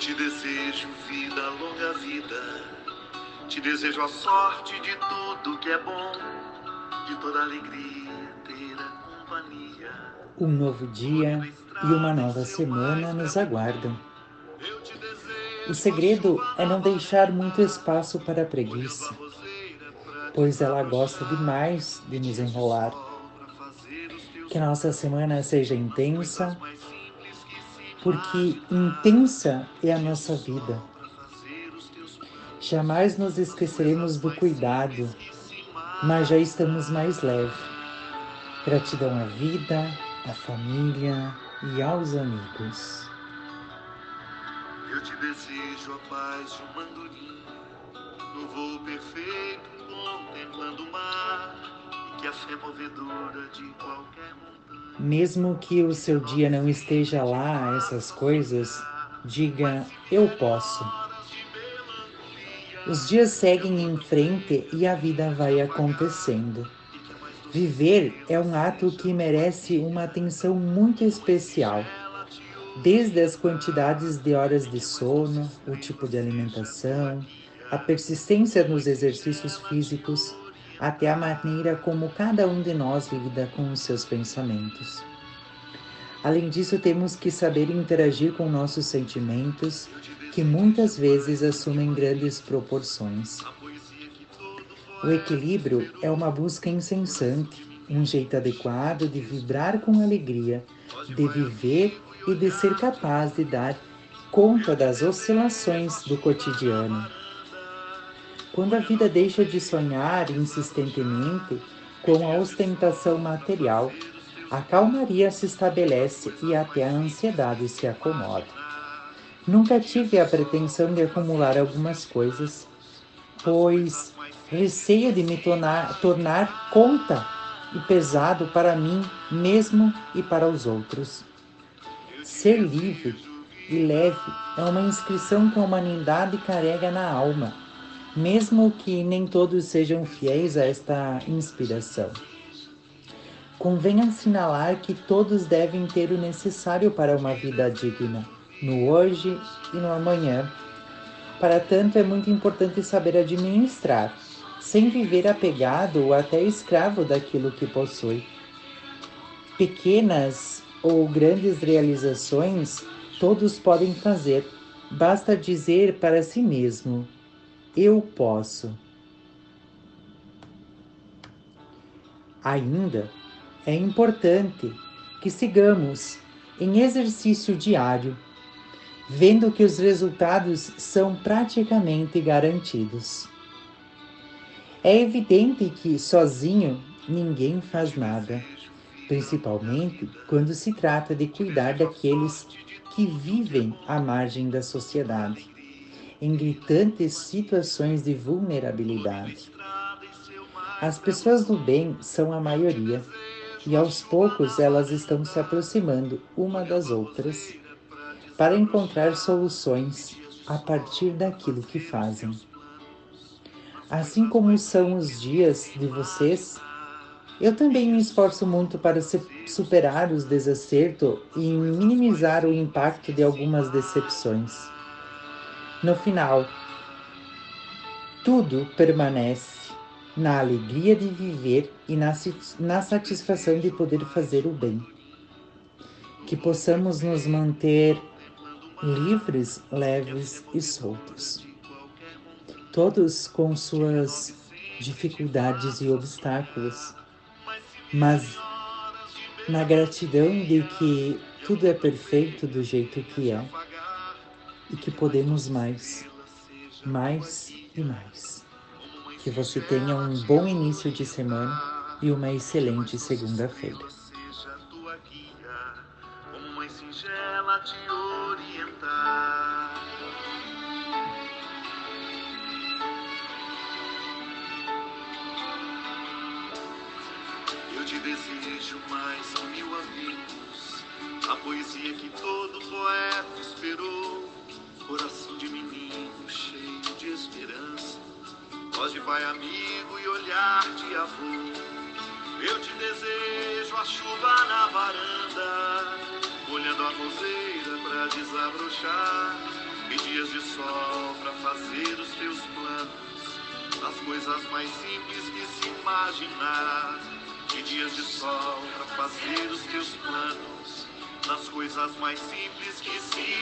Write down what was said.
Te desejo vida, longa vida. Te desejo a sorte de tudo que é bom, de toda alegria, ter a companhia. Um novo dia e uma nova semana nos aguardam. O segredo é não deixar muito espaço para a preguiça, pois ela gosta demais de nos enrolar. Que nossa semana seja intensa, porque intensa é a nossa vida. Jamais nos esqueceremos do cuidado, mas já estamos mais leves. Gratidão à vida, à família e aos amigos. Eu te desejo a paz de um mandurim, no voo perfeito, contemplando o mar, e que a fé movedora de qualquer montanha. Mesmo que o seu dia não esteja lá, essas coisas, diga: Eu posso. Os dias seguem em frente e a vida vai acontecendo. Viver é um ato que merece uma atenção muito especial desde as quantidades de horas de sono, o tipo de alimentação, a persistência nos exercícios físicos, até a maneira como cada um de nós lida com os seus pensamentos. Além disso, temos que saber interagir com nossos sentimentos, que muitas vezes assumem grandes proporções. O equilíbrio é uma busca incessante, um jeito adequado de vibrar com alegria, de viver e de ser capaz de dar conta das oscilações do cotidiano. Quando a vida deixa de sonhar insistentemente com a ostentação material, a calmaria se estabelece e até a ansiedade se acomoda. Nunca tive a pretensão de acumular algumas coisas, pois receio de me tornar, tornar conta e pesado para mim mesmo e para os outros. Ser livre e leve é uma inscrição que a humanidade carrega na alma, mesmo que nem todos sejam fiéis a esta inspiração. Convém assinalar que todos devem ter o necessário para uma vida digna, no hoje e no amanhã. Para tanto, é muito importante saber administrar, sem viver apegado ou até escravo daquilo que possui. Pequenas ou grandes realizações todos podem fazer, basta dizer para si mesmo: Eu posso. Ainda é importante que sigamos em exercício diário, vendo que os resultados são praticamente garantidos. É evidente que sozinho ninguém faz nada principalmente quando se trata de cuidar daqueles que vivem à margem da sociedade, em gritantes situações de vulnerabilidade. As pessoas do bem são a maioria, e aos poucos elas estão se aproximando uma das outras para encontrar soluções a partir daquilo que fazem. Assim como são os dias de vocês, eu também me esforço muito para superar os desacertos e minimizar o impacto de algumas decepções. No final, tudo permanece na alegria de viver e na, na satisfação de poder fazer o bem. Que possamos nos manter livres, leves e soltos. Todos com suas dificuldades e obstáculos mas na gratidão de que tudo é perfeito do jeito que é e que podemos mais, mais e mais. Que você tenha um bom início de semana e uma excelente segunda-feira. te desejo mais mil amigos. A poesia que todo poeta esperou. Coração de menino cheio de esperança. Voz de pai amigo e olhar de avô. Eu te desejo a chuva na varanda. Olhando a roseira pra desabrochar. e dias de sol para fazer os teus planos, nas coisas mais simples que se imaginar. E dias de sol para fazer os teus planos, nas coisas mais simples que se